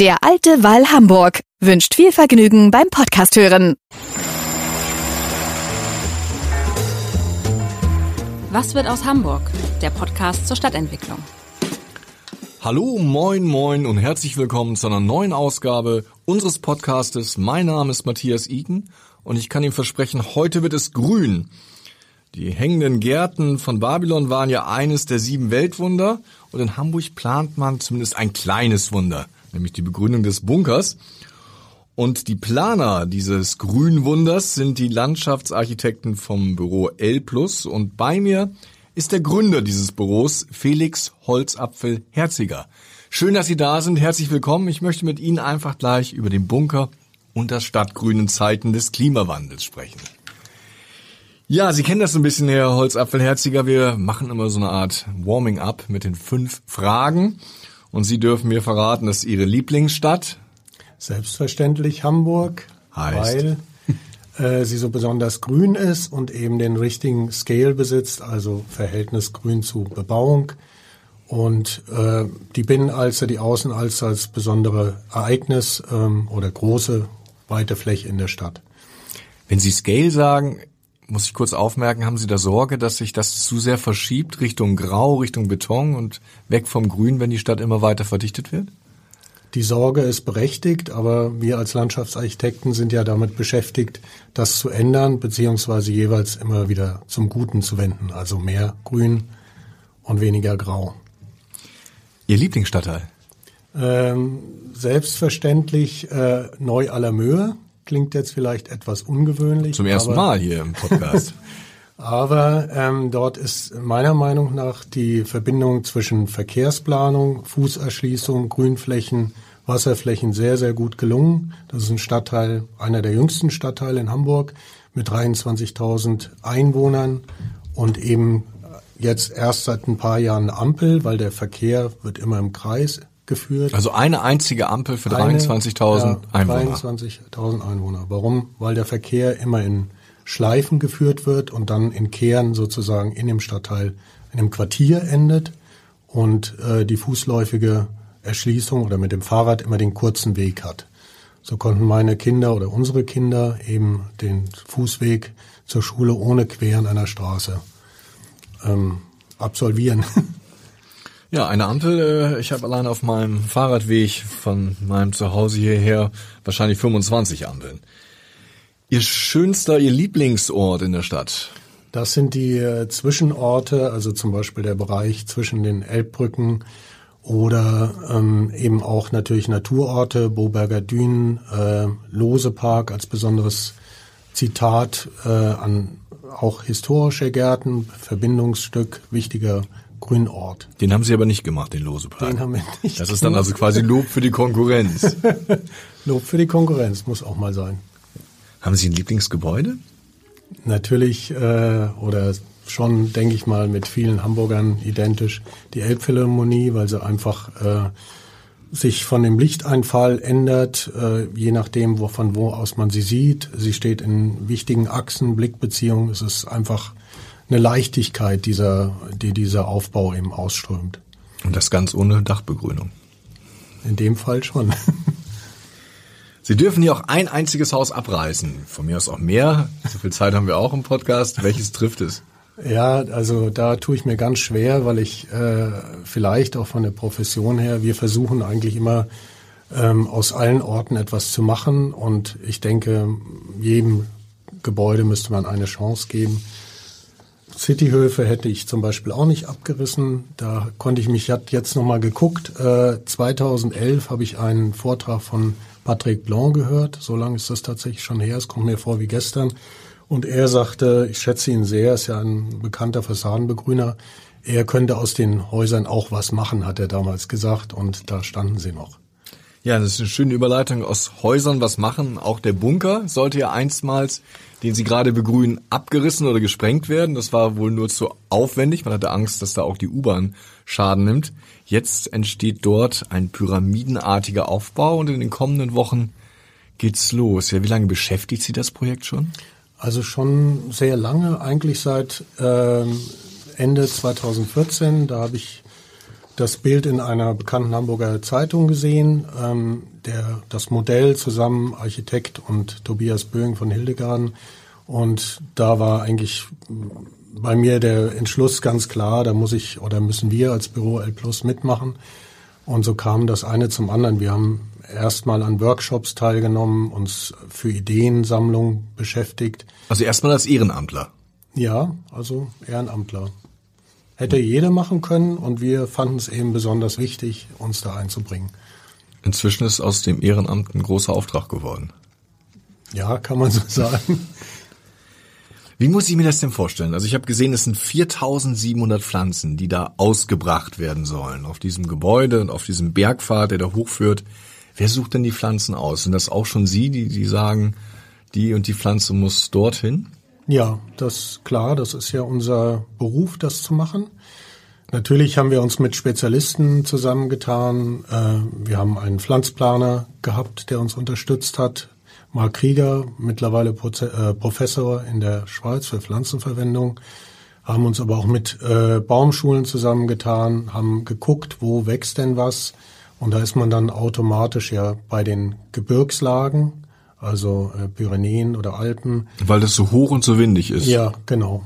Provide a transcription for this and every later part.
Der alte Wall Hamburg wünscht viel Vergnügen beim Podcast hören. Was wird aus Hamburg? Der Podcast zur Stadtentwicklung. Hallo, moin, moin und herzlich willkommen zu einer neuen Ausgabe unseres Podcastes. Mein Name ist Matthias Iken und ich kann Ihnen versprechen, heute wird es grün. Die hängenden Gärten von Babylon waren ja eines der sieben Weltwunder und in Hamburg plant man zumindest ein kleines Wunder nämlich die Begründung des Bunkers. Und die Planer dieses Grünwunders sind die Landschaftsarchitekten vom Büro L+. Und bei mir ist der Gründer dieses Büros, Felix Holzapfel Herziger. Schön, dass Sie da sind. Herzlich willkommen. Ich möchte mit Ihnen einfach gleich über den Bunker und das stadtgrünen Zeiten des Klimawandels sprechen. Ja, Sie kennen das so ein bisschen, Herr Holzapfelherziger. Wir machen immer so eine Art Warming-up mit den fünf Fragen. Und Sie dürfen mir verraten, das ist Ihre Lieblingsstadt? Selbstverständlich Hamburg, heißt. weil äh, sie so besonders grün ist und eben den richtigen Scale besitzt, also Verhältnis Grün zu Bebauung. Und äh, die Binnenalster, die Außenalster als besondere Ereignis ähm, oder große, weite Fläche in der Stadt. Wenn Sie Scale sagen, muss ich kurz aufmerken, haben Sie da Sorge, dass sich das zu sehr verschiebt Richtung Grau, Richtung Beton und weg vom Grün, wenn die Stadt immer weiter verdichtet wird? Die Sorge ist berechtigt, aber wir als Landschaftsarchitekten sind ja damit beschäftigt, das zu ändern, beziehungsweise jeweils immer wieder zum Guten zu wenden. Also mehr Grün und weniger Grau. Ihr Lieblingsstadtteil? Ähm, selbstverständlich äh, Neu aller Möhe klingt jetzt vielleicht etwas ungewöhnlich. Zum ersten Mal hier im Podcast. aber ähm, dort ist meiner Meinung nach die Verbindung zwischen Verkehrsplanung, Fußerschließung, Grünflächen, Wasserflächen sehr, sehr gut gelungen. Das ist ein Stadtteil, einer der jüngsten Stadtteile in Hamburg mit 23.000 Einwohnern und eben jetzt erst seit ein paar Jahren eine Ampel, weil der Verkehr wird immer im Kreis geführt. Also eine einzige Ampel für 23.000 ja, Einwohner. 23.000 Einwohner. Warum? Weil der Verkehr immer in Schleifen geführt wird und dann in Kehren sozusagen in dem Stadtteil, in dem Quartier endet und äh, die fußläufige Erschließung oder mit dem Fahrrad immer den kurzen Weg hat. So konnten meine Kinder oder unsere Kinder eben den Fußweg zur Schule ohne Queren einer Straße ähm, absolvieren. Ja, eine Ampel. Äh, ich habe allein auf meinem Fahrradweg von meinem Zuhause hierher wahrscheinlich 25 Ampeln. Ihr schönster, Ihr Lieblingsort in der Stadt? Das sind die äh, Zwischenorte, also zum Beispiel der Bereich zwischen den Elbbrücken oder ähm, eben auch natürlich Naturorte, Boberger Dünen, äh, Losepark als besonderes Zitat äh, an auch historische Gärten, Verbindungsstück, wichtiger Grünort. Den haben Sie aber nicht gemacht, den Losepark. Den haben wir nicht. Das ist dann also quasi Lob für die Konkurrenz. Lob für die Konkurrenz muss auch mal sein. Haben Sie ein Lieblingsgebäude? Natürlich äh, oder schon, denke ich mal, mit vielen Hamburgern identisch die Elbphilharmonie, weil sie einfach äh, sich von dem Lichteinfall ändert, äh, je nachdem, wo, von wo aus man sie sieht. Sie steht in wichtigen Achsen, Blickbeziehungen. Es ist einfach eine Leichtigkeit, dieser, die dieser Aufbau eben ausströmt. Und das ganz ohne Dachbegrünung. In dem Fall schon. Sie dürfen hier auch ein einziges Haus abreißen. Von mir aus auch mehr. So viel Zeit haben wir auch im Podcast. Welches trifft es? Ja, also da tue ich mir ganz schwer, weil ich äh, vielleicht auch von der Profession her, wir versuchen eigentlich immer ähm, aus allen Orten etwas zu machen und ich denke, jedem Gebäude müsste man eine Chance geben. Cityhöfe hätte ich zum Beispiel auch nicht abgerissen. Da konnte ich mich jetzt nochmal geguckt. Äh, 2011 habe ich einen Vortrag von Patrick Blanc gehört. So lange ist das tatsächlich schon her. Es kommt mir vor wie gestern. Und er sagte, ich schätze ihn sehr, ist ja ein bekannter Fassadenbegrüner. Er könnte aus den Häusern auch was machen, hat er damals gesagt. Und da standen sie noch. Ja, das ist eine schöne Überleitung aus Häusern was machen. Auch der Bunker sollte ja einstmals, den Sie gerade begrünen, abgerissen oder gesprengt werden. Das war wohl nur zu aufwendig. Man hatte Angst, dass da auch die U-Bahn Schaden nimmt. Jetzt entsteht dort ein pyramidenartiger Aufbau und in den kommenden Wochen geht's los. Ja, wie lange beschäftigt Sie das Projekt schon? Also schon sehr lange, eigentlich seit äh, Ende 2014. Da habe ich das Bild in einer bekannten Hamburger Zeitung gesehen. Ähm, der, das Modell zusammen Architekt und Tobias Böing von Hildegard. Und da war eigentlich bei mir der Entschluss ganz klar, da muss ich oder müssen wir als Büro L Plus mitmachen. Und so kam das eine zum anderen. Wir haben erstmal an Workshops teilgenommen, uns für Ideensammlung beschäftigt. Also erstmal als Ehrenamtler. Ja, also Ehrenamtler. Hätte jeder machen können und wir fanden es eben besonders wichtig, uns da einzubringen. Inzwischen ist aus dem Ehrenamt ein großer Auftrag geworden. Ja, kann man so sagen. Wie muss ich mir das denn vorstellen? Also ich habe gesehen, es sind 4700 Pflanzen, die da ausgebracht werden sollen auf diesem Gebäude und auf diesem Bergpfad, der da hochführt. Wer sucht denn die Pflanzen aus? Sind das auch schon Sie, die, die sagen, die und die Pflanze muss dorthin? Ja, das klar, das ist ja unser Beruf, das zu machen. Natürlich haben wir uns mit Spezialisten zusammengetan. Äh, wir haben einen Pflanzplaner gehabt, der uns unterstützt hat. Mark Krieger, mittlerweile äh, Professor in der Schweiz für Pflanzenverwendung, haben uns aber auch mit äh, Baumschulen zusammengetan, haben geguckt, wo wächst denn was. Und da ist man dann automatisch ja bei den Gebirgslagen, also äh, Pyrenäen oder Alpen. Weil das so hoch und so windig ist. Ja, genau.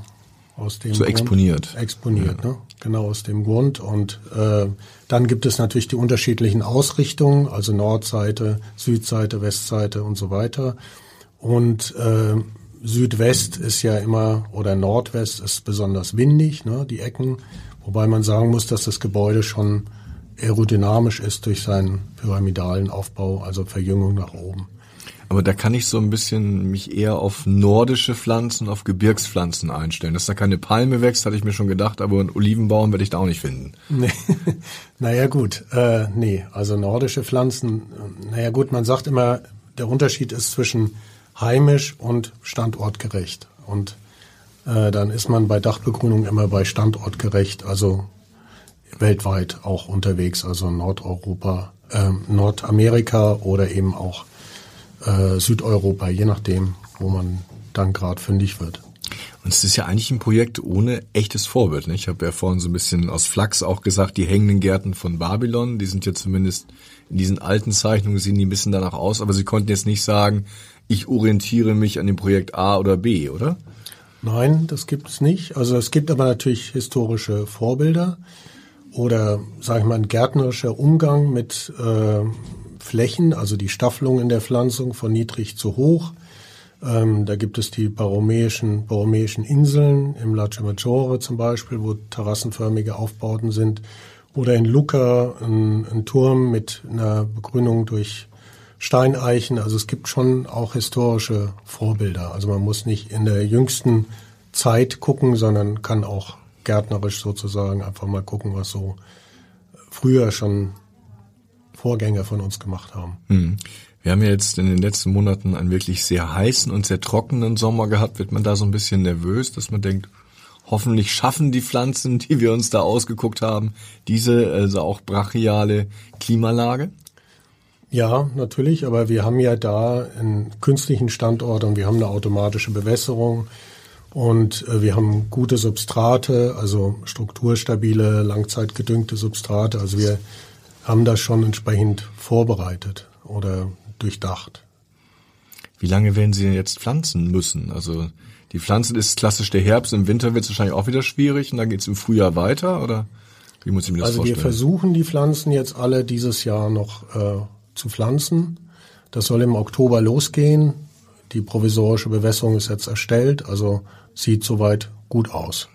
Aus dem so Grund, exponiert. Exponiert, ja. ne? Genau aus dem Grund. Und äh, dann gibt es natürlich die unterschiedlichen Ausrichtungen, also Nordseite, Südseite, Westseite und so weiter. Und äh, Südwest ist ja immer oder Nordwest ist besonders windig, ne, die Ecken, wobei man sagen muss, dass das Gebäude schon aerodynamisch ist durch seinen pyramidalen Aufbau, also Verjüngung nach oben. Aber da kann ich so ein bisschen mich eher auf nordische Pflanzen, auf Gebirgspflanzen einstellen. Dass da keine Palme wächst, hatte ich mir schon gedacht, aber einen Olivenbaum werde ich da auch nicht finden. Nee. naja gut, äh, nee, also nordische Pflanzen, naja gut, man sagt immer, der Unterschied ist zwischen heimisch und standortgerecht. Und äh, dann ist man bei Dachbegrünung immer bei standortgerecht, also weltweit auch unterwegs, also Nordeuropa, äh, Nordamerika oder eben auch äh, Südeuropa, je nachdem, wo man dann gerade fündig wird. Und es ist ja eigentlich ein Projekt ohne echtes Vorbild. Ne? Ich habe ja vorhin so ein bisschen aus Flachs auch gesagt, die hängenden Gärten von Babylon, die sind ja zumindest in diesen alten Zeichnungen sehen die ein bisschen danach aus, aber Sie konnten jetzt nicht sagen, ich orientiere mich an dem Projekt A oder B, oder? Nein, das gibt es nicht. Also es gibt aber natürlich historische Vorbilder oder, sage ich mal, ein gärtnerischer Umgang mit äh, Flächen, also die Staffelung in der Pflanzung von niedrig zu hoch. Ähm, da gibt es die baromäischen, baromäischen Inseln im Lace Maggiore zum Beispiel, wo terrassenförmige Aufbauten sind. Oder in Lucca ein, ein Turm mit einer Begrünung durch Steineichen. Also es gibt schon auch historische Vorbilder. Also man muss nicht in der jüngsten Zeit gucken, sondern kann auch gärtnerisch sozusagen einfach mal gucken, was so früher schon Vorgänger von uns gemacht haben. Hm. Wir haben ja jetzt in den letzten Monaten einen wirklich sehr heißen und sehr trockenen Sommer gehabt. Wird man da so ein bisschen nervös, dass man denkt, hoffentlich schaffen die Pflanzen, die wir uns da ausgeguckt haben, diese also auch brachiale Klimalage? Ja, natürlich, aber wir haben ja da einen künstlichen Standort und wir haben eine automatische Bewässerung und äh, wir haben gute Substrate, also strukturstabile, langzeitgedüngte Substrate. Also wir haben das schon entsprechend vorbereitet oder durchdacht. Wie lange werden Sie denn jetzt pflanzen müssen? Also die Pflanzen ist klassisch der Herbst, im Winter wird es wahrscheinlich auch wieder schwierig und dann geht es im Frühjahr weiter oder wie muss ich mir das also vorstellen? Also wir versuchen die Pflanzen jetzt alle dieses Jahr noch äh, zu pflanzen. Das soll im Oktober losgehen. Die provisorische Bewässerung ist jetzt erstellt, also sieht soweit gut aus.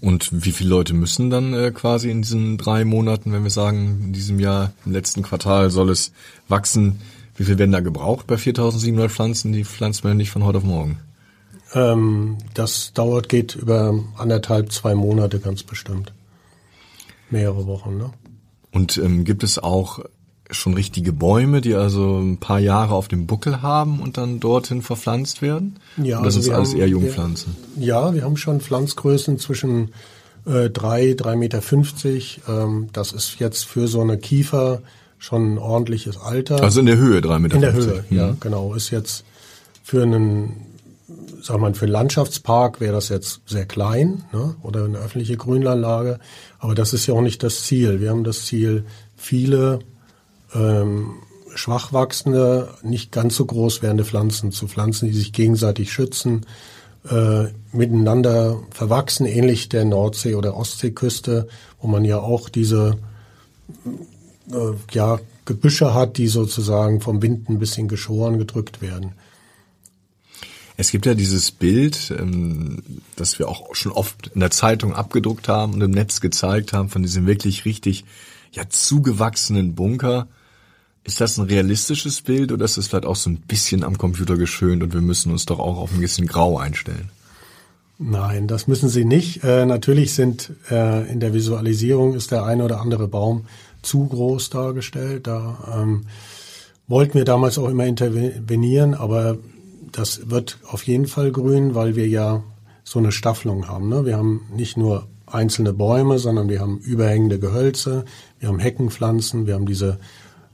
Und wie viele Leute müssen dann äh, quasi in diesen drei Monaten, wenn wir sagen, in diesem Jahr, im letzten Quartal soll es wachsen, wie viel werden da gebraucht bei 4700 Pflanzen? Die pflanzt man ja nicht von heute auf morgen. Ähm, das dauert, geht über anderthalb, zwei Monate ganz bestimmt. Mehrere Wochen, ne? Und ähm, gibt es auch schon richtige Bäume, die also ein paar Jahre auf dem Buckel haben und dann dorthin verpflanzt werden? Ja, Und das also ist alles haben- eher Jungpflanzen. Wir, ja, wir haben schon Pflanzgrößen zwischen äh, drei, drei Meter. fünfzig. Ähm, das ist jetzt für so eine Kiefer schon ein ordentliches Alter. Also in der Höhe, drei Meter. In der 50. Höhe, ja, genau. Ist jetzt für einen, sag mal, für einen Landschaftspark wäre das jetzt sehr klein, ne? oder eine öffentliche Grünanlage. Aber das ist ja auch nicht das Ziel. Wir haben das Ziel, viele ähm, schwach wachsende, nicht ganz so groß werdende Pflanzen zu pflanzen, die sich gegenseitig schützen, äh, miteinander verwachsen, ähnlich der Nordsee- oder Ostseeküste, wo man ja auch diese äh, ja, Gebüsche hat, die sozusagen vom Wind ein bisschen geschoren, gedrückt werden. Es gibt ja dieses Bild, ähm, das wir auch schon oft in der Zeitung abgedruckt haben und im Netz gezeigt haben, von diesem wirklich richtig ja zugewachsenen Bunker. Ist das ein realistisches Bild oder ist das vielleicht auch so ein bisschen am Computer geschönt und wir müssen uns doch auch auf ein bisschen Grau einstellen? Nein, das müssen Sie nicht. Äh, natürlich sind äh, in der Visualisierung ist der eine oder andere Baum zu groß dargestellt. Da ähm, wollten wir damals auch immer intervenieren, aber das wird auf jeden Fall grün, weil wir ja so eine Staffelung haben. Ne? Wir haben nicht nur einzelne Bäume, sondern wir haben überhängende Gehölze, wir haben Heckenpflanzen, wir haben diese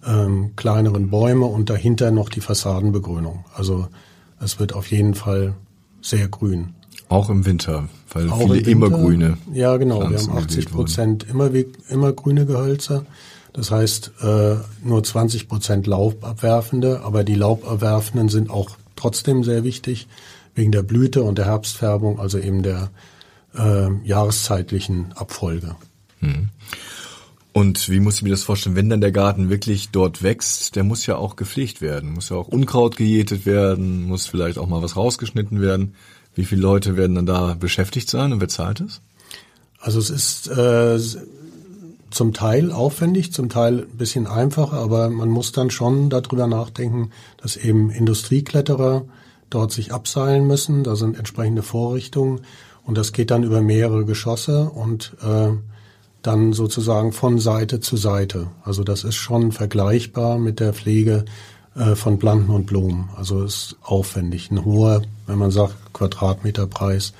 ähm, kleineren Bäume und dahinter noch die Fassadenbegrünung. Also es wird auf jeden Fall sehr grün. Auch im Winter, weil Auch viele im Winter. immergrüne. Ja, genau. Pflanzen wir haben 80 gewählt wurden. Prozent immer, immer grüne Gehölze. Das heißt, äh, nur 20 Prozent Laubabwerfende, aber die Laubabwerfenden sind auch trotzdem sehr wichtig wegen der Blüte und der Herbstfärbung, also eben der äh, jahreszeitlichen Abfolge. Und wie muss ich mir das vorstellen, wenn dann der Garten wirklich dort wächst, der muss ja auch gepflegt werden, muss ja auch Unkraut gejätet werden, muss vielleicht auch mal was rausgeschnitten werden. Wie viele Leute werden dann da beschäftigt sein und wer zahlt es? Also es ist äh, zum Teil aufwendig, zum Teil ein bisschen einfacher, aber man muss dann schon darüber nachdenken, dass eben Industriekletterer dort sich abseilen müssen. Da sind entsprechende Vorrichtungen und das geht dann über mehrere Geschosse und äh, dann sozusagen von Seite zu Seite. Also das ist schon vergleichbar mit der Pflege äh, von Planten und Blumen. Also es ist aufwendig, ein hoher, wenn man sagt, Quadratmeterpreis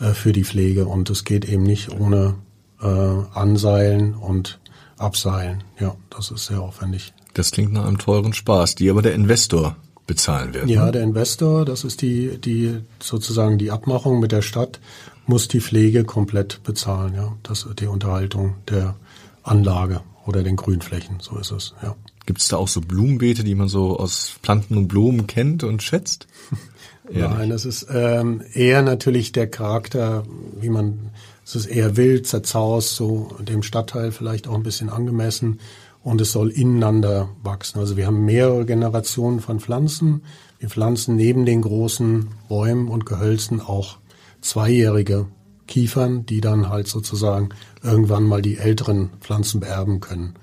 äh, für die Pflege und es geht eben nicht ohne äh, Anseilen und Abseilen. Ja, das ist sehr aufwendig. Das klingt nach einem teuren Spaß, die aber der Investor bezahlen wird. Ja, ne? der Investor, das ist die, die sozusagen die Abmachung mit der Stadt, muss die Pflege komplett bezahlen. Ja, das die Unterhaltung der Anlage oder den Grünflächen. So ist es. Ja. Gibt es da auch so Blumenbeete, die man so aus Planten und Blumen kennt und schätzt? Nein, das ist ähm, eher natürlich der Charakter, wie man, es ist eher wild, zerzaust, so dem Stadtteil vielleicht auch ein bisschen angemessen und es soll ineinander wachsen. Also wir haben mehrere Generationen von Pflanzen. Wir pflanzen neben den großen Bäumen und Gehölzen auch zweijährige Kiefern, die dann halt sozusagen irgendwann mal die älteren Pflanzen beerben können.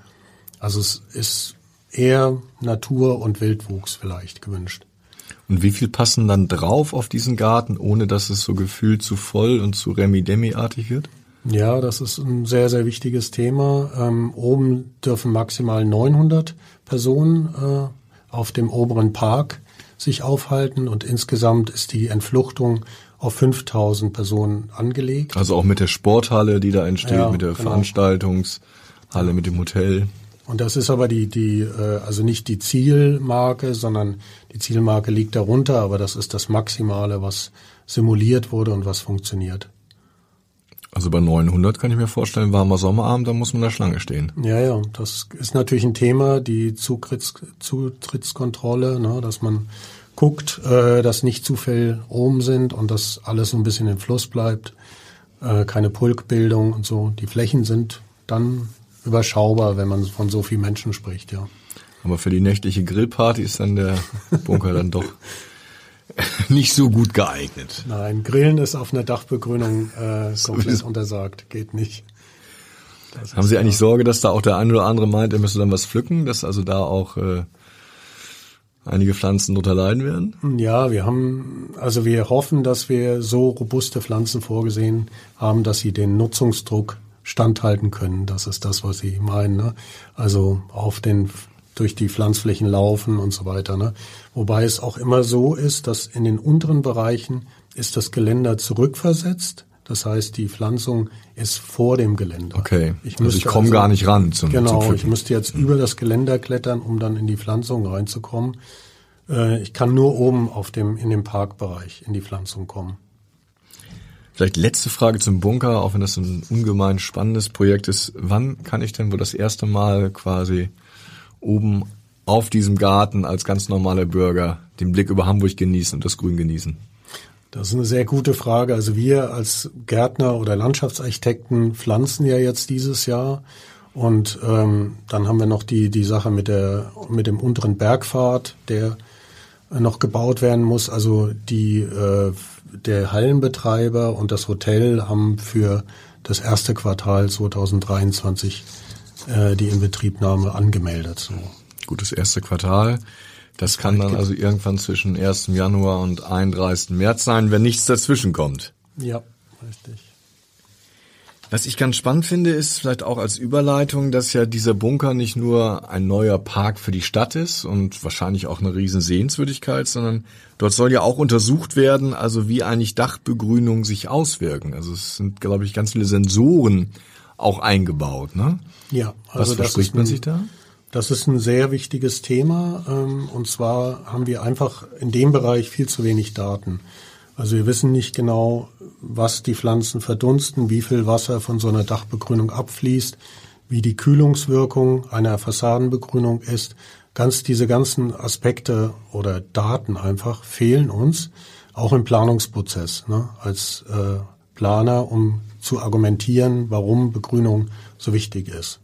Also es ist eher Natur- und Wildwuchs vielleicht gewünscht. Und wie viel passen dann drauf auf diesen Garten, ohne dass es so gefühlt zu voll und zu Remi-Demi-artig wird? Ja, das ist ein sehr, sehr wichtiges Thema. Ähm, oben dürfen maximal 900 Personen äh, auf dem oberen Park sich aufhalten und insgesamt ist die Entfluchtung auf 5000 Personen angelegt. Also auch mit der Sporthalle, die da entsteht, Ja, mit der genau. Veranstaltungshalle, mit dem Hotel. Und das ist aber die, die, äh, also nicht die Zielmarke, sondern die Zielmarke liegt darunter, aber das ist das Maximale, was simuliert wurde und was funktioniert. Also bei 900 kann ich mir vorstellen, warmer Sommerabend, da muss man in der Schlange stehen. Ja, ja, das ist natürlich ein Thema, die Zutritts Zutrittskontrolle, ne, dass man guckt, äh, dass nicht zu viel oben sind und dass alles so ein bisschen im Fluss bleibt, äh, keine Pulkbildung und so. Die Flächen sind dann überschaubar, wenn man von so vielen Menschen spricht, ja. Aber für die nächtliche Grillparty ist dann der Bunker dann doch nicht so gut geeignet. Nein, Grillen ist auf einer Dachbegrünung äh, komplett untersagt, geht nicht. Haben Sie eigentlich Sorge, dass da auch der eine oder andere meint, er müsste dann was pflücken, dass also da auch äh, einige Pflanzen drunter leiden werden? Ja, wir haben, also wir hoffen, dass wir so robuste Pflanzen vorgesehen haben, dass sie den Nutzungsdruck standhalten können. Das ist das, was Sie meinen. Ne? Also auf den durch die Pflanzflächen laufen und so weiter. Ne? Wobei es auch immer so ist, dass in den unteren Bereichen ist das Geländer zurückversetzt. Das heißt, die Pflanzung ist vor dem Geländer. Okay. Ich also ich komme also, gar nicht ran zum Genau, zum ich müsste jetzt über das Geländer klettern, um dann in die Pflanzung reinzukommen. Äh, ich kann nur oben auf dem in dem Parkbereich in die Pflanzung kommen. Vielleicht letzte Frage zum Bunker, auch wenn das ein ungemein spannendes Projekt ist. Wann kann ich denn wohl das erste Mal quasi oben auf diesem Garten als ganz normaler Bürger den Blick über Hamburg genießen und das Grün genießen? Das ist eine sehr gute Frage. Also wir als Gärtner oder Landschaftsarchitekten pflanzen ja jetzt dieses Jahr und ähm, dann haben wir noch die die Sache mit der mit dem unteren Bergpfad, der noch gebaut werden muss. Also die äh, der Hallenbetreiber und das Hotel haben für das erste Quartal 2023 äh, die Inbetriebnahme angemeldet. So. Gutes erste Quartal. Das kann dann also irgendwann zwischen 1. Januar und 31. März sein, wenn nichts dazwischen kommt. Ja, richtig. Was ich ganz spannend finde, ist vielleicht auch als Überleitung, dass ja dieser Bunker nicht nur ein neuer Park für die Stadt ist und wahrscheinlich auch eine riesen Sehenswürdigkeit, sondern dort soll ja auch untersucht werden, also wie eigentlich Dachbegrünungen sich auswirken. Also es sind, glaube ich, ganz viele Sensoren auch eingebaut. Ne? Ja. Also Was verspricht man sich da? Das ist ein sehr wichtiges Thema ähm, und zwar haben wir einfach in dem Bereich viel zu wenig Daten. Also wir wissen nicht genau, was die Pflanzen verdunsten, wie viel Wasser von so einer Dachbegrünung abfließt, wie die Kühlungswirkung einer Fassadenbegrünung ist. Ganz diese ganzen Aspekte oder Daten einfach fehlen uns, auch im Planungsprozess, ne, als äh, Planer, um zu argumentieren, warum Begrünung so wichtig ist.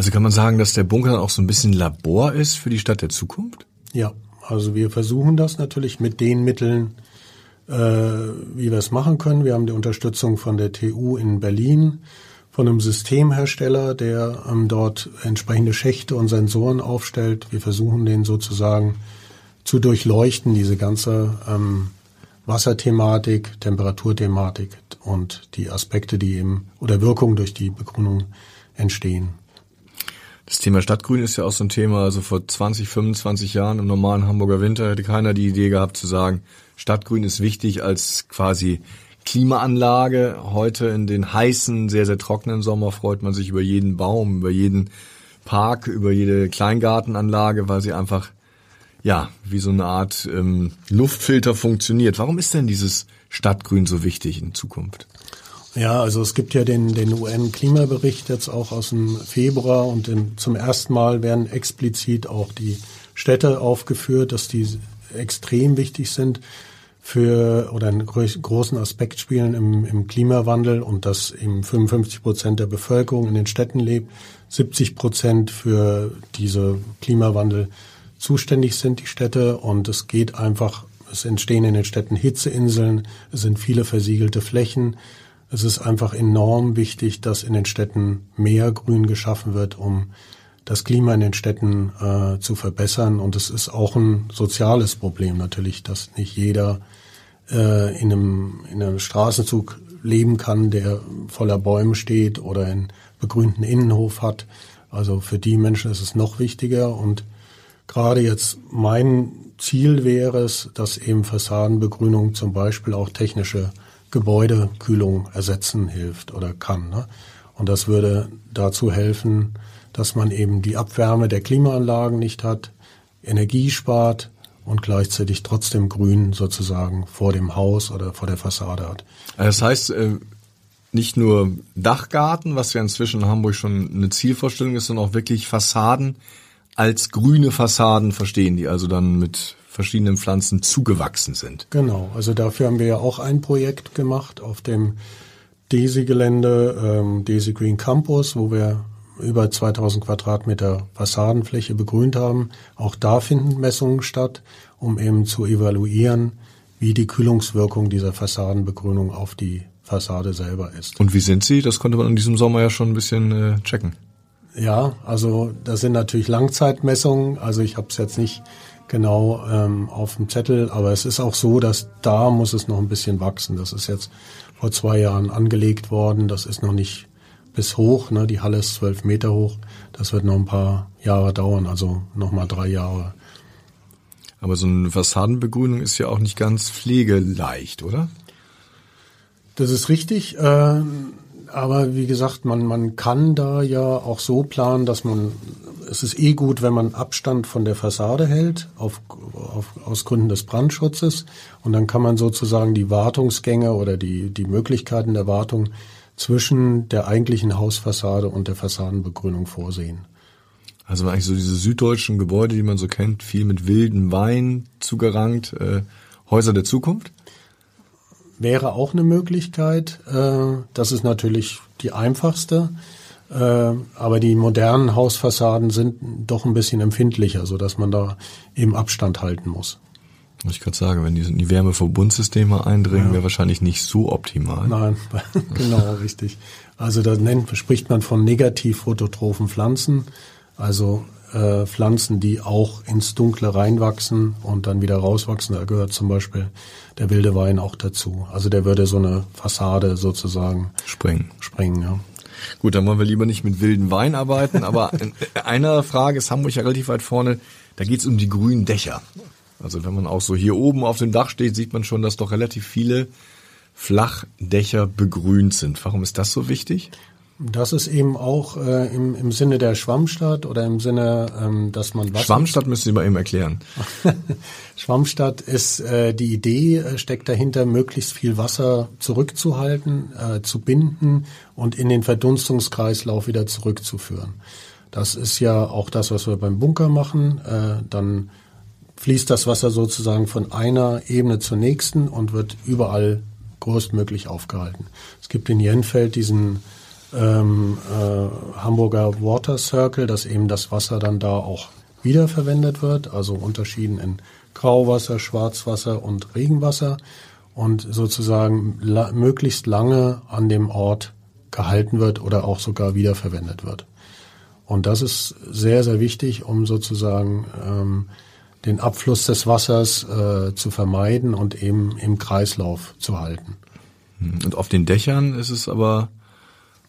Also kann man sagen, dass der Bunker auch so ein bisschen Labor ist für die Stadt der Zukunft? Ja, also wir versuchen das natürlich mit den Mitteln, äh, wie wir es machen können. Wir haben die Unterstützung von der TU in Berlin, von einem Systemhersteller, der ähm, dort entsprechende Schächte und Sensoren aufstellt. Wir versuchen den sozusagen zu durchleuchten, diese ganze ähm, Wasserthematik, Temperaturthematik und die Aspekte, die eben oder Wirkungen durch die Begrünung entstehen. Das Thema Stadtgrün ist ja auch so ein Thema, also vor 20, 25 Jahren im normalen Hamburger Winter hätte keiner die Idee gehabt zu sagen, Stadtgrün ist wichtig als quasi Klimaanlage. Heute in den heißen, sehr, sehr trockenen Sommer freut man sich über jeden Baum, über jeden Park, über jede Kleingartenanlage, weil sie einfach, ja, wie so eine Art ähm, Luftfilter funktioniert. Warum ist denn dieses Stadtgrün so wichtig in Zukunft? Ja, also es gibt ja den, den UN-Klimabericht jetzt auch aus dem Februar und in, zum ersten Mal werden explizit auch die Städte aufgeführt, dass die extrem wichtig sind für oder einen großen Aspekt spielen im, im Klimawandel und dass eben 55 Prozent der Bevölkerung in den Städten lebt, 70 Prozent für diese Klimawandel zuständig sind, die Städte. Und es geht einfach, es entstehen in den Städten Hitzeinseln, es sind viele versiegelte Flächen. Es ist einfach enorm wichtig, dass in den Städten mehr Grün geschaffen wird, um das Klima in den Städten äh, zu verbessern. Und es ist auch ein soziales Problem natürlich, dass nicht jeder äh, in, einem, in einem Straßenzug leben kann, der voller Bäume steht oder einen begrünten Innenhof hat. Also für die Menschen ist es noch wichtiger. Und gerade jetzt mein Ziel wäre es, dass eben Fassadenbegrünung zum Beispiel auch technische Gebäudekühlung ersetzen hilft oder kann. Ne? Und das würde dazu helfen, dass man eben die Abwärme der Klimaanlagen nicht hat, Energie spart und gleichzeitig trotzdem Grün sozusagen vor dem Haus oder vor der Fassade hat. Das heißt, äh, nicht nur Dachgarten, was ja inzwischen in Hamburg schon eine Zielvorstellung ist, sondern auch wirklich Fassaden als grüne Fassaden verstehen, die also dann mit verschiedenen Pflanzen zugewachsen sind. Genau, also dafür haben wir ja auch ein Projekt gemacht auf dem DESI-Gelände, ähm, DESI Green Campus, wo wir über 2000 Quadratmeter Fassadenfläche begrünt haben. Auch da finden Messungen statt, um eben zu evaluieren, wie die Kühlungswirkung dieser Fassadenbegrünung auf die Fassade selber ist. Und wie sind sie? Das konnte man in diesem Sommer ja schon ein bisschen äh, checken. Ja, also das sind natürlich Langzeitmessungen. Also ich habe es jetzt nicht genau ähm, auf dem Zettel, aber es ist auch so, dass da muss es noch ein bisschen wachsen. Das ist jetzt vor zwei Jahren angelegt worden. Das ist noch nicht bis hoch. Ne? Die Halle ist zwölf Meter hoch. Das wird noch ein paar Jahre dauern, also noch mal drei Jahre. Aber so eine Fassadenbegrünung ist ja auch nicht ganz pflegeleicht, oder? Das ist richtig. Äh, aber wie gesagt, man, man kann da ja auch so planen, dass man, es ist eh gut, wenn man Abstand von der Fassade hält, auf, auf, aus Gründen des Brandschutzes. Und dann kann man sozusagen die Wartungsgänge oder die, die Möglichkeiten der Wartung zwischen der eigentlichen Hausfassade und der Fassadenbegrünung vorsehen. Also eigentlich so diese süddeutschen Gebäude, die man so kennt, viel mit wilden Wein zugerankt, äh, Häuser der Zukunft? Wäre auch eine Möglichkeit. Äh, das ist natürlich die einfachste. Äh, aber die modernen Hausfassaden sind doch ein bisschen empfindlicher, so dass man da eben Abstand halten muss. Ich kann sagen, wenn die in die Wärmeverbundsysteme eindringen, ja. wäre wahrscheinlich nicht so optimal. Nein, genau, richtig. Also da nennt, spricht man von negativ phototrophen Pflanzen, also äh, Pflanzen, die auch ins Dunkle reinwachsen und dann wieder rauswachsen. Da gehört zum Beispiel der wilde Wein auch dazu. Also der würde so eine Fassade sozusagen sprengen. Sprengen, ja. Gut, dann wollen wir lieber nicht mit wilden Wein arbeiten, aber in einer Frage ist Hamburg ja relativ weit vorne. Da geht es um die grünen Dächer. Also wenn man auch so hier oben auf dem Dach steht, sieht man schon, dass doch relativ viele Flachdächer begrünt sind. Warum ist das so wichtig? Das ist eben auch äh, im, im Sinne der Schwammstadt oder im Sinne, ähm, dass man Wasser Schwammstadt müssen Sie mal eben erklären. Schwammstadt ist äh, die Idee äh, steckt dahinter, möglichst viel Wasser zurückzuhalten, äh, zu binden und in den Verdunstungskreislauf wieder zurückzuführen. Das ist ja auch das, was wir beim Bunker machen. Äh, dann fließt das Wasser sozusagen von einer Ebene zur nächsten und wird überall größtmöglich aufgehalten. Es gibt in Jenfeld diesen ähm, äh, Hamburger Water Circle, dass eben das Wasser dann da auch wiederverwendet wird, also unterschieden in Grauwasser, Schwarzwasser und Regenwasser und sozusagen la möglichst lange an dem Ort gehalten wird oder auch sogar wiederverwendet wird. Und das ist sehr, sehr wichtig, um sozusagen ähm, den Abfluss des Wassers äh, zu vermeiden und eben im Kreislauf zu halten. Und auf den Dächern ist es aber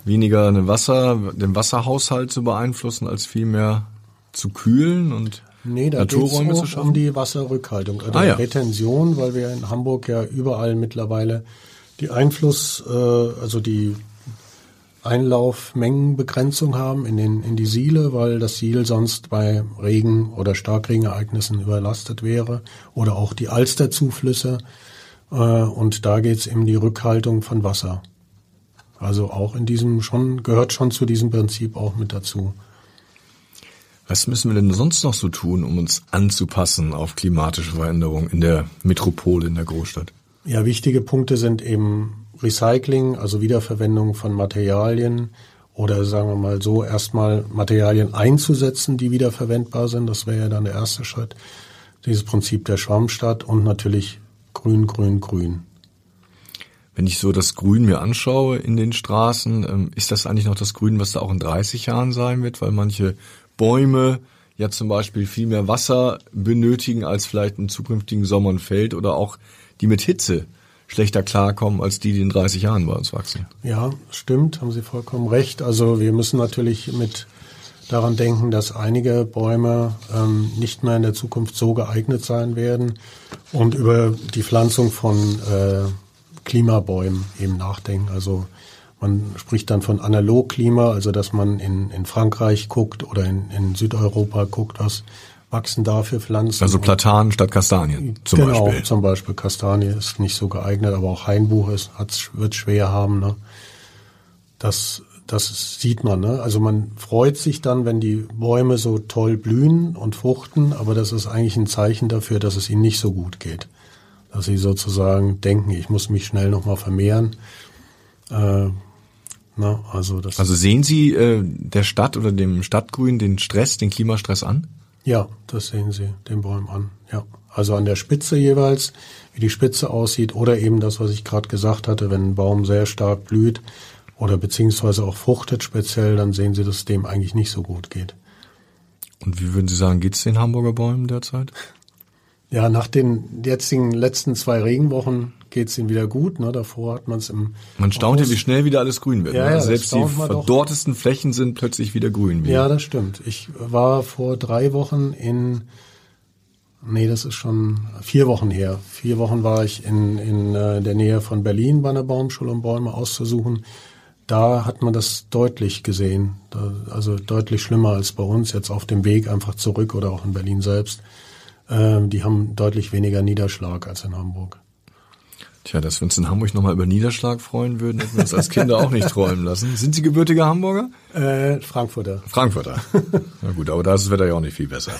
weniger eine Wasser, den Wasserhaushalt zu beeinflussen, als vielmehr zu kühlen und nee, da Naturräume zu schaffen? um die Wasserrückhaltung oder ah, ja. Retention, weil wir in Hamburg ja überall mittlerweile die Einfluss, äh, also die Einlaufmengenbegrenzung haben in, den, in die Siele, weil das Siel sonst bei Regen- oder Starkregenereignissen überlastet wäre oder auch die Alsterzuflüsse. Äh, und da geht's um die Rückhaltung von Wasser. Also auch in diesem schon, gehört schon zu diesem Prinzip auch mit dazu. Was müssen wir denn sonst noch so tun, um uns anzupassen auf klimatische Veränderungen in der Metropole, in der Großstadt? Ja, wichtige Punkte sind eben Recycling, also Wiederverwendung von Materialien oder sagen wir mal so, erstmal Materialien einzusetzen, die wiederverwendbar sind. Das wäre ja dann der erste Schritt. Dieses Prinzip der Schwammstadt und natürlich grün, grün, grün wenn ich so das Grün mir anschaue in den Straßen, ähm, ist das eigentlich noch das Grün, was da auch in 30 Jahren sein wird, weil manche Bäume ja zum Beispiel viel mehr Wasser benötigen, als vielleicht in zukünftigen Sommern fällt oder auch die mit Hitze schlechter klarkommen als die, die in 30 Jahren bei uns wachsen. Ja, stimmt, haben Sie vollkommen recht. Also wir müssen natürlich mit daran denken, dass einige Bäume ähm, nicht mehr in der Zukunft so geeignet sein werden und über die Pflanzung von äh, Klimabäumen eben nachdenken. Also man spricht dann von Analogklima, also dass man in, in Frankreich guckt oder in, in Südeuropa guckt, was wachsen da für Pflanzen. Also Platanen statt Kastanien zum genau, Beispiel. zum Beispiel Kastanie ist nicht so geeignet, aber auch Hainbuch ist, wird schwer haben. Ne? Das, das sieht man. Ne? Also man freut sich dann, wenn die Bäume so toll blühen und fruchten, aber das ist eigentlich ein Zeichen dafür, dass es ihnen nicht so gut geht dass sie sozusagen denken, ich muss mich schnell nochmal vermehren. Äh, na, also, das also sehen Sie äh, der Stadt oder dem Stadtgrün den Stress, den Klimastress an? Ja, das sehen Sie den Bäumen an. Ja, also an der Spitze jeweils, wie die Spitze aussieht oder eben das, was ich gerade gesagt hatte, wenn ein Baum sehr stark blüht oder beziehungsweise auch fruchtet speziell, dann sehen Sie, dass es dem eigentlich nicht so gut geht. Und wie würden Sie sagen, geht es den Hamburger Bäumen derzeit? Ja, nach den jetzigen letzten zwei Regenwochen geht's ihnen wieder gut. Ne? Davor hat man es im Man staunt ja, wie schnell wieder alles grün wird. Ja, ne? ja, Also Selbst die verdorrtesten Flächen sind plötzlich wieder grün. Wieder. Ja, das stimmt. Ich war vor drei Wochen in, nee, das ist schon vier Wochen her. Vier Wochen war ich in, in äh, der Nähe von Berlin bei einer Baumschule, um Bäume auszusuchen. Da hat man das deutlich gesehen. Da, also deutlich schlimmer als bei uns jetzt auf dem Weg einfach zurück oder auch in Berlin selbst. Ähm, die haben deutlich weniger Niederschlag als in Hamburg. Tja, dass wir uns in Hamburg nochmal über Niederschlag freuen würden, hätten wir uns als Kinder auch nicht träumen lassen. Sind Sie gebürtiger Hamburger? Äh, Frankfurter. Frankfurter. Na gut, aber da ist das Wetter ja auch nicht viel besser.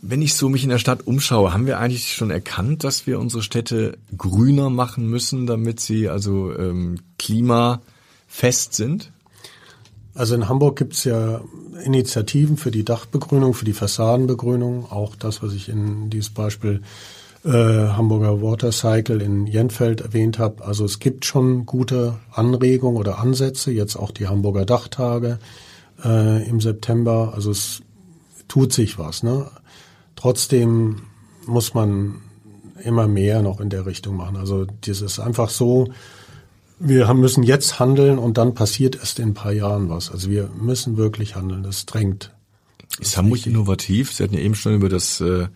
Wenn ich so mich in der Stadt umschaue, haben wir eigentlich schon erkannt, dass wir unsere Städte grüner machen müssen, damit sie also ähm, klimafest sind? Also in Hamburg gibt's ja Initiativen für die Dachbegrünung, für die Fassadenbegrünung, auch das, was ich in dieses Beispiel äh, Hamburger Watercycle in Jenfeld erwähnt habe. Also es gibt schon gute Anregungen oder Ansätze, jetzt auch die Hamburger Dachtage äh, im September. Also es tut sich was. Ne? Trotzdem muss man immer mehr noch in der Richtung machen. Also das ist einfach so, wir haben, müssen jetzt handeln und dann passiert erst in ein paar Jahren was. Also wir müssen wirklich handeln. Das drängt. Ist Hamburg innovativ? Sie hatten ja eben schon über das äh,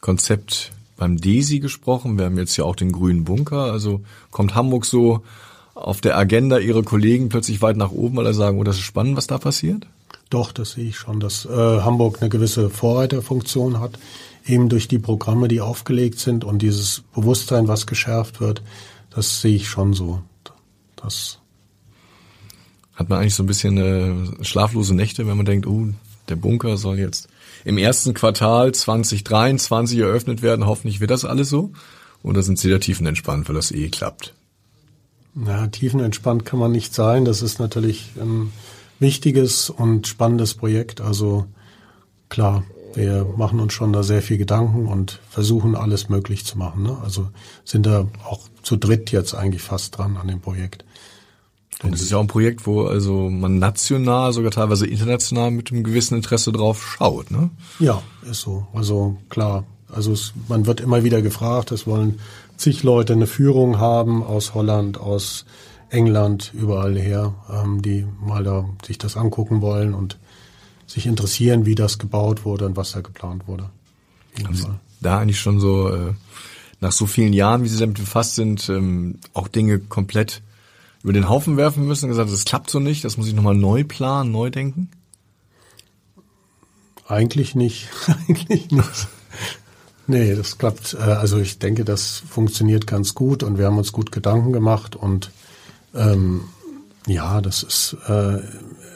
Konzept beim DESI gesprochen. Wir haben jetzt ja auch den grünen Bunker. Also kommt Hamburg so auf der Agenda Ihre Kollegen plötzlich weit nach oben, weil er sagen, oh, das ist spannend, was da passiert? Doch, das sehe ich schon, dass äh, Hamburg eine gewisse Vorreiterfunktion hat, eben durch die Programme, die aufgelegt sind und dieses Bewusstsein, was geschärft wird. Das sehe ich schon so. Das Hat man eigentlich so ein bisschen äh, schlaflose Nächte, wenn man denkt, oh, der Bunker soll jetzt im ersten Quartal 2023 eröffnet werden. Hoffentlich wird das alles so. Oder sind Sie da tiefenentspannt, weil das eh klappt? Na, tiefenentspannt kann man nicht sein. Das ist natürlich ein wichtiges und spannendes Projekt. Also klar, wir machen uns schon da sehr viel Gedanken und versuchen alles möglich zu machen. Ne? Also sind da auch zu dritt jetzt eigentlich fast dran an dem Projekt. Und es ist ja auch ein Projekt, wo also man national, sogar teilweise international mit einem gewissen Interesse drauf schaut, ne? Ja, ist so. Also klar. Also es, man wird immer wieder gefragt, es wollen zig Leute eine Führung haben aus Holland, aus England, überall her, ähm, die mal da sich das angucken wollen und sich interessieren, wie das gebaut wurde und was da geplant wurde. Haben Sie da eigentlich schon so äh, nach so vielen Jahren, wie Sie damit befasst sind, ähm, auch Dinge komplett über den Haufen werfen müssen und gesagt, das klappt so nicht, das muss ich nochmal neu planen, neu denken? Eigentlich nicht. Eigentlich nicht. Nee, das klappt. äh, Also ich denke, das funktioniert ganz gut und wir haben uns gut Gedanken gemacht und ähm, ja, das ist äh,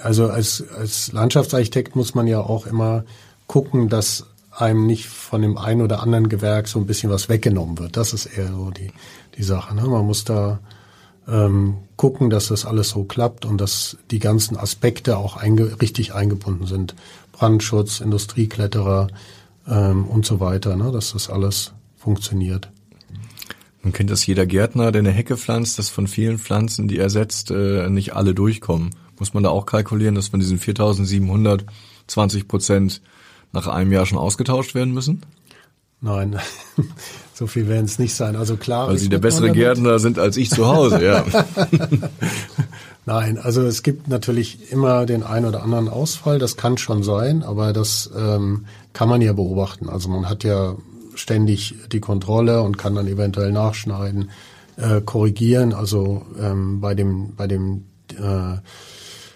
also als als Landschaftsarchitekt muss man ja auch immer gucken, dass einem nicht von dem einen oder anderen Gewerk so ein bisschen was weggenommen wird. Das ist eher so die die Sache. Ne? Man muss da ähm, gucken, dass das alles so klappt und dass die ganzen Aspekte auch einge richtig eingebunden sind. Brandschutz, Industriekletterer ähm, und so weiter, ne? dass das alles funktioniert. Man kennt das jeder Gärtner, der eine Hecke pflanzt, dass von vielen Pflanzen, die er setzt, äh, nicht alle durchkommen. Muss man da auch kalkulieren, dass von diesen 4700 20 Prozent nach einem Jahr schon ausgetauscht werden müssen? Nein, so viel werden es nicht sein. Also klar. Weil Sie der bessere. Gärtner sind als ich zu Hause, ja. Nein, also es gibt natürlich immer den einen oder anderen Ausfall, das kann schon sein, aber das ähm, kann man ja beobachten. Also man hat ja ständig die Kontrolle und kann dann eventuell nachschneiden, äh, korrigieren. Also ähm, bei dem bei dem äh,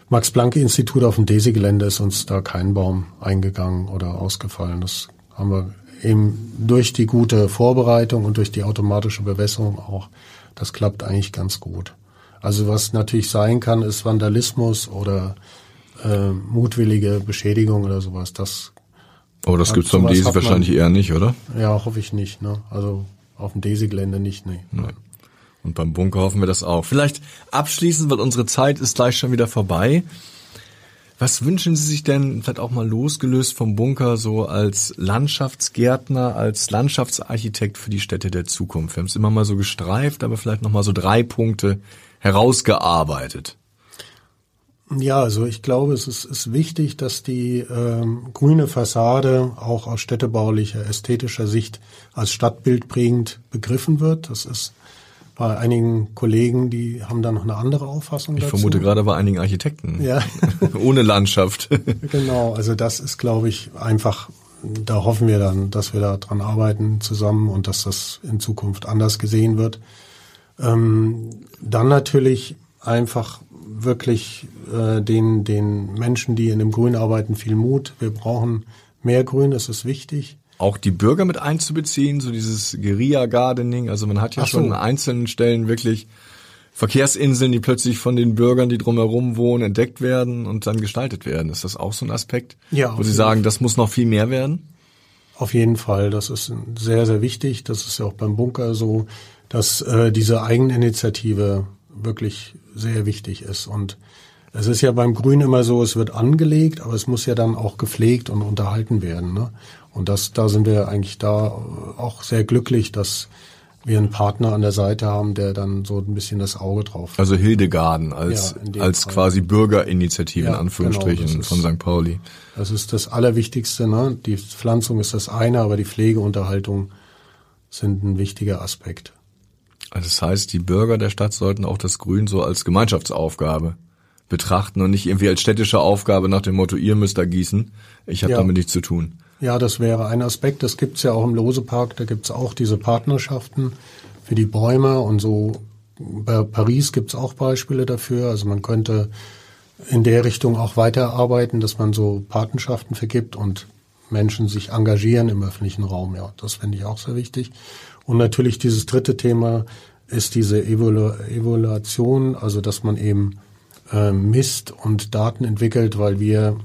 Max-Planck-Institut auf dem DESI-Gelände ist uns da kein Baum eingegangen oder ausgefallen. Das haben wir eben durch die gute Vorbereitung und durch die automatische Bewässerung auch. Das klappt eigentlich ganz gut. Also was natürlich sein kann, ist Vandalismus oder äh, mutwillige Beschädigung oder sowas. Das Aber das Ja, gibt's beim Desi wahrscheinlich eher nicht, oder? ja hoffe ich nicht. Ne? Also auf dem DESI-Gelände nicht. Nee. Und beim Bunker hoffen wir das auch. Vielleicht abschließend, weil unsere Zeit ist gleich schon wieder vorbei. Was wünschen Sie sich denn, vielleicht auch mal losgelöst vom Bunker, so als Landschaftsgärtner, als Landschaftsarchitekt für die Städte der Zukunft? Wir haben es immer mal so gestreift, aber vielleicht noch mal so drei Punkte herausgearbeitet. Ja, also ich glaube, es ist, ist wichtig, dass die ähm, grüne Fassade auch aus städtebaulicher, ästhetischer Sicht als stadtbildprägend begriffen wird. Das ist bei einigen Kollegen, die haben da noch eine andere Auffassung ich dazu. Ich vermute gerade bei einigen Architekten. Ja. Ohne Landschaft. genau, also das ist, glaube ich, einfach, da hoffen wir dann, dass wir da dran arbeiten zusammen und dass das in Zukunft anders gesehen wird. Ähm, dann natürlich einfach wirklich äh, den, den Menschen, die in dem Grün arbeiten, viel Mut. Wir brauchen mehr Grün, das ist wichtig. Auch die Bürger mit einzubeziehen, so dieses Guerilla-Gardening. Also man hat ja so. schon an einzelnen Stellen wirklich Verkehrsinseln, die plötzlich von den Bürgern, die drumherum wohnen, entdeckt werden und dann gestaltet werden. Ist das auch so ein Aspekt, ja, wo Sie sagen, das muss noch viel mehr werden? Auf jeden Fall, das ist sehr, sehr wichtig. Das ist ja auch beim Bunker so, dass äh, diese Eigeninitiative wirklich sehr wichtig ist. Und es ist ja beim Grün immer so, es wird angelegt, aber es muss ja dann auch gepflegt und unterhalten werden. Ne? Und das, da sind wir eigentlich da auch sehr glücklich, dass wir einen Partner an der Seite haben, der dann so ein bisschen das Auge drauf hat. Also Hildegarden als, ja, als Fall. quasi Bürgerinitiative ja, in Anführungsstrichen genau, von St. Pauli. Das ist das Allerwichtigste. Ne? Die Pflanzung ist das eine, aber die Pflegeunterhaltung sind ein wichtiger Aspekt. Also das heißt, die Bürger der Stadt sollten auch das Grün so als Gemeinschaftsaufgabe betrachten und nicht irgendwie als städtische Aufgabe nach dem Motto, ihr müsst da gießen, ich habe ja. damit nichts zu tun. Ja, das wäre ein Aspekt. Das gibt's ja auch im Losepark. Da gibt's auch diese Partnerschaften für die Bäume und so. Bei Paris gibt's auch Beispiele dafür. Also man könnte in der Richtung auch weiterarbeiten, dass man so Patenschaften vergibt und Menschen sich engagieren im öffentlichen Raum. Ja, das finde ich auch sehr wichtig. Und natürlich dieses dritte Thema ist diese Evolu Evaluation, also dass man eben äh, misst und Daten entwickelt, weil wir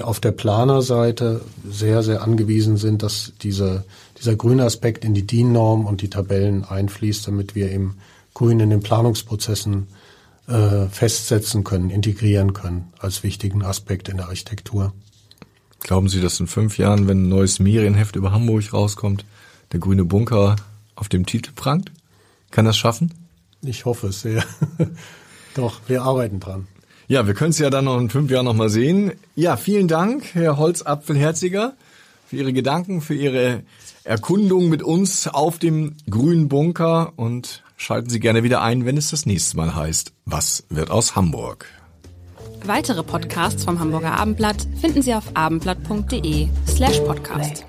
auf der Planerseite sehr, sehr angewiesen sind, dass diese, dieser grüne Aspekt in die DIN-Norm und die Tabellen einfließt, damit wir eben Grün in den Planungsprozessen äh, festsetzen können, integrieren können als wichtigen Aspekt in der Architektur. Glauben Sie, dass in fünf Jahren, wenn ein neues Medienheft über Hamburg rauskommt, der grüne Bunker auf dem Titel prangt? Kann das schaffen? Ich hoffe es sehr. Doch, wir arbeiten dran. Ja, wir können es ja dann noch in fünf Jahren nochmal sehen. Ja, vielen Dank, Herr Holzapfelherziger, für Ihre Gedanken, für Ihre Erkundung mit uns auf dem grünen Bunker und schalten Sie gerne wieder ein, wenn es das nächste Mal heißt, was wird aus Hamburg? Weitere Podcasts vom Hamburger Abendblatt finden Sie auf abendblatt.de slash podcast.